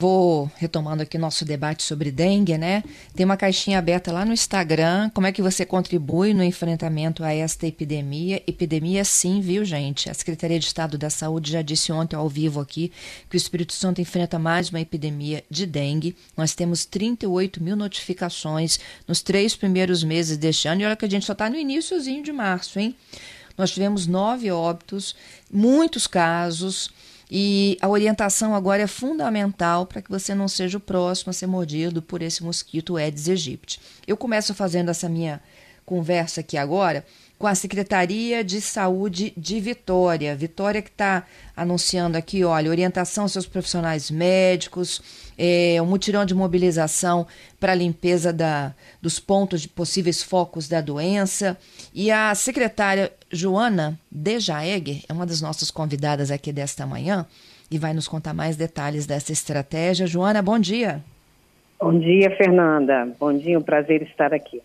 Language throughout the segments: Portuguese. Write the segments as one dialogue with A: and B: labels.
A: Vou retomando aqui nosso debate sobre dengue, né? Tem uma caixinha aberta lá no Instagram. Como é que você contribui no enfrentamento a esta epidemia? Epidemia, sim, viu, gente? A Secretaria de Estado da Saúde já disse ontem ao vivo aqui que o Espírito Santo enfrenta mais uma epidemia de dengue. Nós temos 38 mil notificações nos três primeiros meses deste ano. E olha que a gente só está no iníciozinho de março, hein? Nós tivemos nove óbitos, muitos casos. E a orientação agora é fundamental para que você não seja o próximo a ser mordido por esse mosquito Aedes aegypti. Eu começo fazendo essa minha conversa aqui agora com a Secretaria de Saúde de Vitória. Vitória que está anunciando aqui, olha, orientação aos seus profissionais médicos, é, um mutirão de mobilização para a limpeza da, dos pontos de possíveis focos da doença. E a secretária Joana Dejaegger é uma das nossas convidadas aqui desta manhã e vai nos contar mais detalhes dessa estratégia. Joana, bom dia.
B: Bom dia, Fernanda. Bom dia, um prazer estar aqui.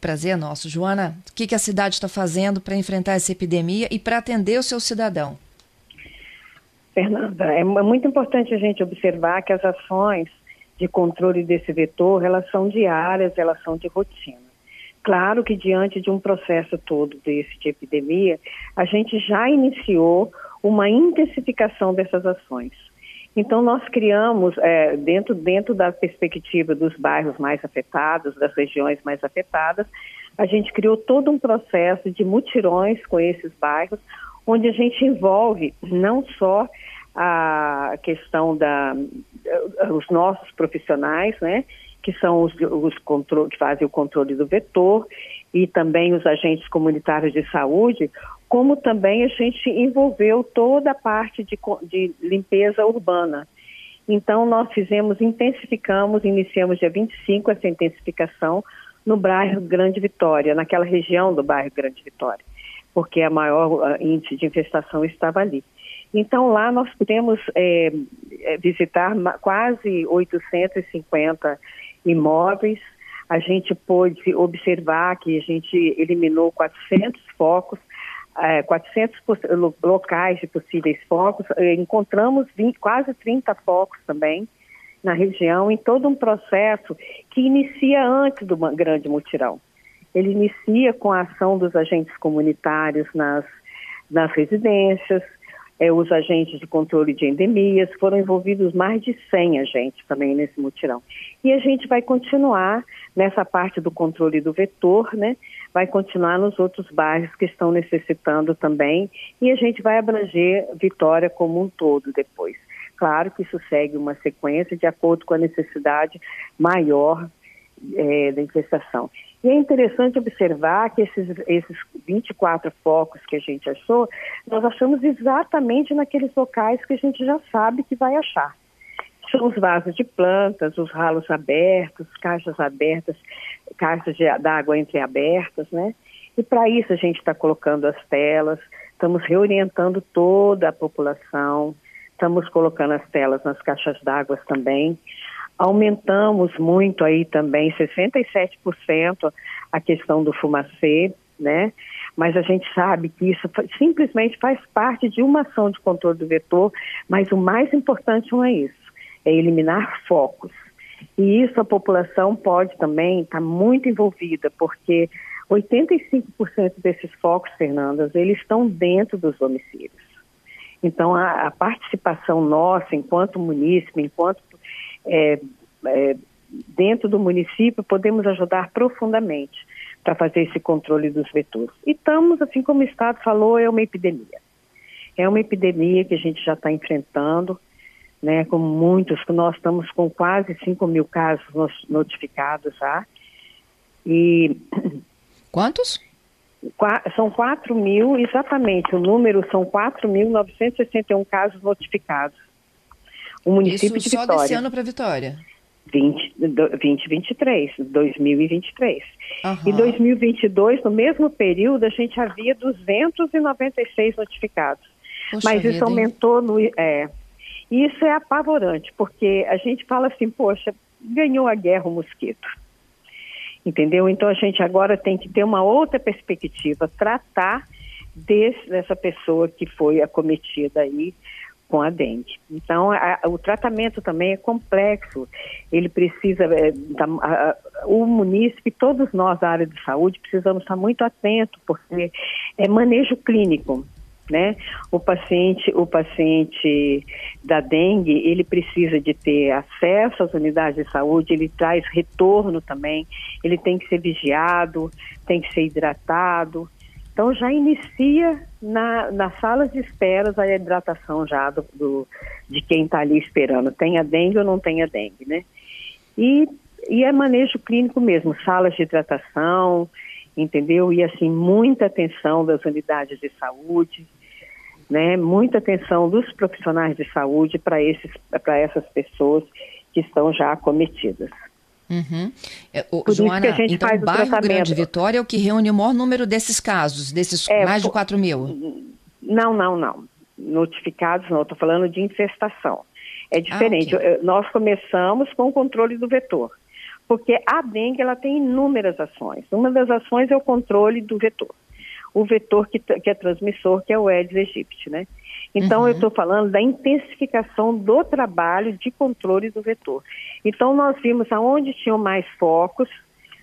A: Prazer é nosso. Joana, o que, que a cidade está fazendo para enfrentar essa epidemia e para atender o seu cidadão?
B: Fernanda, é muito importante a gente observar que as ações de controle desse vetor, elas são diárias, elas são de rotina. Claro que diante de um processo todo desse de epidemia, a gente já iniciou uma intensificação dessas ações. Então, nós criamos, é, dentro, dentro da perspectiva dos bairros mais afetados, das regiões mais afetadas, a gente criou todo um processo de mutirões com esses bairros, onde a gente envolve não só a questão da os nossos profissionais, né, que são os, os controle, que fazem o controle do vetor e também os agentes comunitários de saúde, como também a gente envolveu toda a parte de, de limpeza urbana. Então, nós fizemos, intensificamos, iniciamos dia 25 essa intensificação no bairro Grande Vitória, naquela região do bairro Grande Vitória, porque a maior índice de infestação estava ali. Então, lá nós pudemos é, visitar quase 850 imóveis, a gente pôde observar que a gente eliminou 400 focos, 400 é, locais de possíveis focos, é, encontramos 20, quase 30 focos também na região, em todo um processo que inicia antes do grande mutirão. Ele inicia com a ação dos agentes comunitários nas, nas residências, é, os agentes de controle de endemias, foram envolvidos mais de 100 agentes também nesse mutirão. E a gente vai continuar nessa parte do controle do vetor, né? Vai continuar nos outros bairros que estão necessitando também, e a gente vai abranger Vitória como um todo depois. Claro que isso segue uma sequência de acordo com a necessidade maior é, da infestação. E é interessante observar que esses, esses 24 focos que a gente achou, nós achamos exatamente naqueles locais que a gente já sabe que vai achar. São os vasos de plantas, os ralos abertos, caixas abertas, caixas d'água entreabertas, né? E para isso a gente está colocando as telas, estamos reorientando toda a população, estamos colocando as telas nas caixas d'água também. Aumentamos muito aí também, 67% a questão do fumacê, né? Mas a gente sabe que isso simplesmente faz parte de uma ação de controle do vetor, mas o mais importante não é isso, é eliminar focos. E isso a população pode também estar tá muito envolvida, porque 85% desses focos, Fernandas, eles estão dentro dos domicílios. Então, a, a participação nossa, enquanto munícipe, enquanto é, é, dentro do município, podemos ajudar profundamente para fazer esse controle dos vetores. E estamos, assim como o Estado falou, é uma epidemia. É uma epidemia que a gente já está enfrentando, né, com muitos, nós estamos com quase 5 mil casos notificados já. E.
A: Quantos?
B: São 4 mil, exatamente, o número são 4.961 casos notificados.
A: O município Isso de Vitória. só desse ano para Vitória?
B: 20, 2023, 2023. Uhum. E 2022, no mesmo período, a gente havia 296 notificados. Poxa Mas vida, isso aumentou hein? no. É, isso é apavorante, porque a gente fala assim, poxa, ganhou a guerra o mosquito. Entendeu? Então a gente agora tem que ter uma outra perspectiva, tratar desse, dessa pessoa que foi acometida aí com a dengue. Então, a, o tratamento também é complexo. Ele precisa, é, a, o munícipe, todos nós da área de saúde, precisamos estar muito atentos, porque é manejo clínico. Né? O paciente, o paciente da dengue, ele precisa de ter acesso às unidades de saúde, ele traz retorno também, ele tem que ser vigiado, tem que ser hidratado, então já inicia na, nas salas de esperas a hidratação já do, do de quem está ali esperando, tenha dengue ou não tenha dengue, né? E, e é manejo clínico mesmo, salas de hidratação, entendeu? E assim, muita atenção das unidades de saúde, né? Muita atenção dos profissionais de saúde para essas pessoas que estão já acometidas.
A: Uhum. É, o, Joana, então o bairro o Grande Vitória é o que reúne o maior número desses casos, desses é, mais de 4 mil?
B: Não, não, não. Notificados não, estou falando de infestação. É diferente. Ah, okay. Nós começamos com o controle do vetor, porque a dengue ela tem inúmeras ações. Uma das ações é o controle do vetor. O vetor que, que é transmissor, que é o Aedes aegypti, né? Então, uhum. eu estou falando da intensificação do trabalho de controle do vetor. Então, nós vimos aonde tinham mais focos,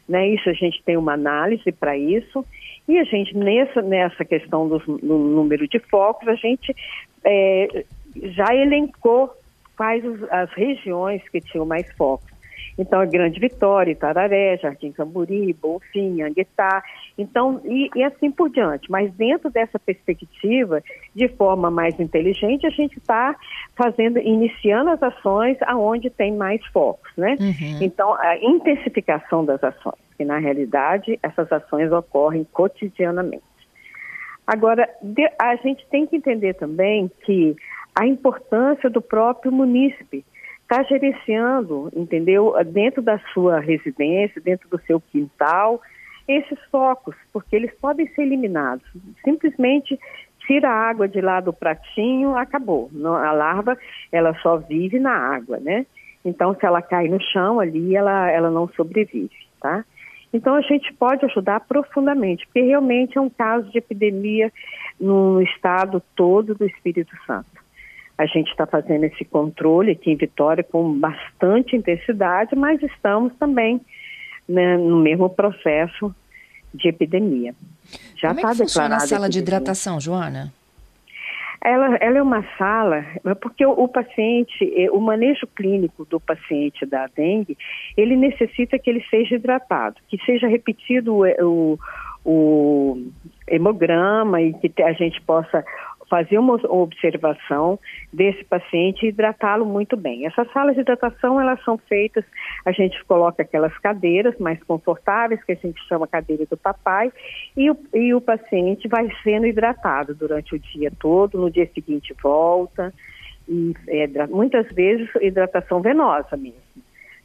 B: né? Isso a gente tem uma análise para isso. E a gente, nessa, nessa questão do, do número de focos, a gente é, já elencou quais as regiões que tinham mais focos. Então, é Grande Vitória, Itararé, Jardim Camburi, Bolfim, Anguetá, então, e, e, assim por diante. Mas dentro dessa perspectiva, de forma mais inteligente, a gente está fazendo, iniciando as ações aonde tem mais focos, né? Uhum. Então, a intensificação das ações, que na realidade essas ações ocorrem cotidianamente. Agora, a gente tem que entender também que a importância do próprio munícipe está gerenciando, entendeu, dentro da sua residência, dentro do seu quintal, esses focos, porque eles podem ser eliminados. Simplesmente tira a água de lá do pratinho, acabou. A larva, ela só vive na água, né? Então, se ela cai no chão ali, ela, ela não sobrevive, tá? Então, a gente pode ajudar profundamente, porque realmente é um caso de epidemia no estado todo do Espírito Santo. A gente está fazendo esse controle aqui em Vitória com bastante intensidade, mas estamos também né, no mesmo processo de epidemia.
A: Já Como é que tá funciona a sala de hidratação, Joana?
B: Ela, ela, é uma sala, porque o, o, paciente, eh, o manejo clínico do paciente da dengue, ele necessita que ele seja hidratado, que seja repetido o, o hemograma e que a gente possa fazer uma observação desse paciente e hidratá-lo muito bem. Essas salas de hidratação, elas são feitas, a gente coloca aquelas cadeiras mais confortáveis, que a gente chama cadeira do papai, e o, e o paciente vai sendo hidratado durante o dia todo, no dia seguinte volta, e é, muitas vezes hidratação venosa mesmo,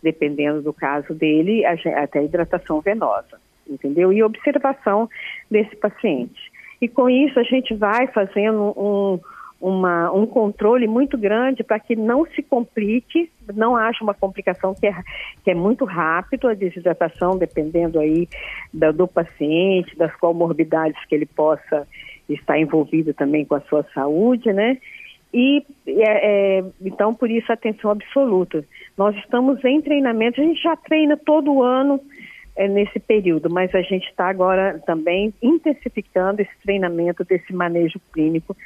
B: dependendo do caso dele, até hidratação venosa, entendeu? E observação desse paciente. E com isso a gente vai fazendo um, uma, um controle muito grande para que não se complique, não haja uma complicação que é, que é muito rápido, a desidratação, dependendo aí da, do paciente, das comorbidades que ele possa estar envolvido também com a sua saúde, né? E é, é, então por isso atenção absoluta. Nós estamos em treinamento, a gente já treina todo ano é, nesse período, mas a gente está agora também intensificando esse treinamento desse manejo clínico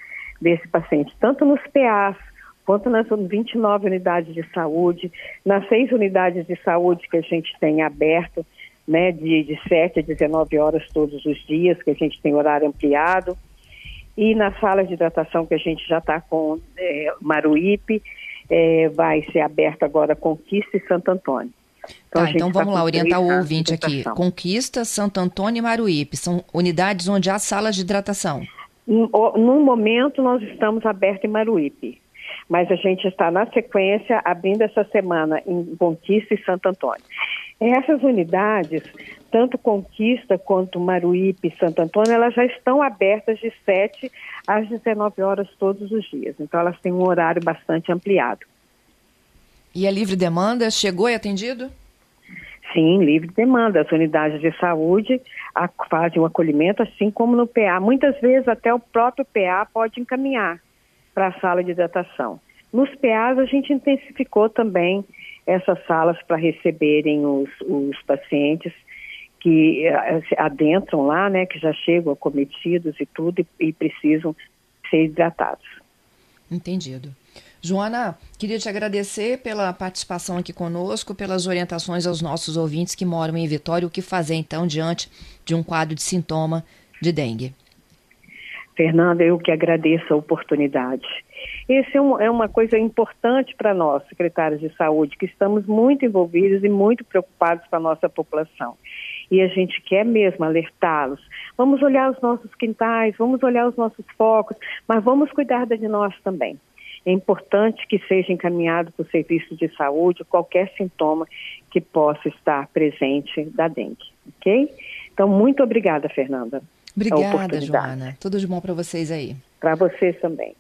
B: desse paciente, tanto nos PAs quanto nas 29 unidades de saúde, nas seis unidades de saúde que a gente tem aberto, né, de, de 7 a 19 horas todos os dias, que a gente tem horário ampliado, e na sala de hidratação que a gente já está com é, Maruípe, é, vai ser aberta agora Conquista e Santo Antônio.
A: Então, tá, então vamos tá lá, orientar o ouvinte aqui. Conquista, Santo Antônio e Maruípe, são unidades onde há salas de hidratação.
B: No momento, nós estamos abertos em Maruípe, mas a gente está, na sequência, abrindo essa semana em Conquista e Santo Antônio. Essas unidades, tanto Conquista quanto Maruípe e Santo Antônio, elas já estão abertas de 7 às 19 horas todos os dias. Então, elas têm um horário bastante ampliado.
A: E a livre demanda chegou e atendido?
B: Sim, livre demanda. As unidades de saúde fazem o acolhimento, assim como no PA. Muitas vezes até o próprio PA pode encaminhar para a sala de hidratação. Nos PAs a gente intensificou também essas salas para receberem os, os pacientes que eh, adentram lá, né, que já chegam acometidos e tudo e, e precisam ser hidratados.
A: Entendido. Joana, queria te agradecer pela participação aqui conosco, pelas orientações aos nossos ouvintes que moram em Vitória, o que fazer então diante de um quadro de sintoma de dengue.
B: Fernanda, eu que agradeço a oportunidade. Esse é, um, é uma coisa importante para nós, secretários de saúde, que estamos muito envolvidos e muito preocupados com a nossa população. E a gente quer mesmo alertá-los. Vamos olhar os nossos quintais, vamos olhar os nossos focos, mas vamos cuidar de nós também. É importante que seja encaminhado para o serviço de saúde qualquer sintoma que possa estar presente da dengue, ok? Então, muito obrigada, Fernanda.
A: Obrigada, Joana. Tudo de bom para vocês aí.
B: Para vocês também.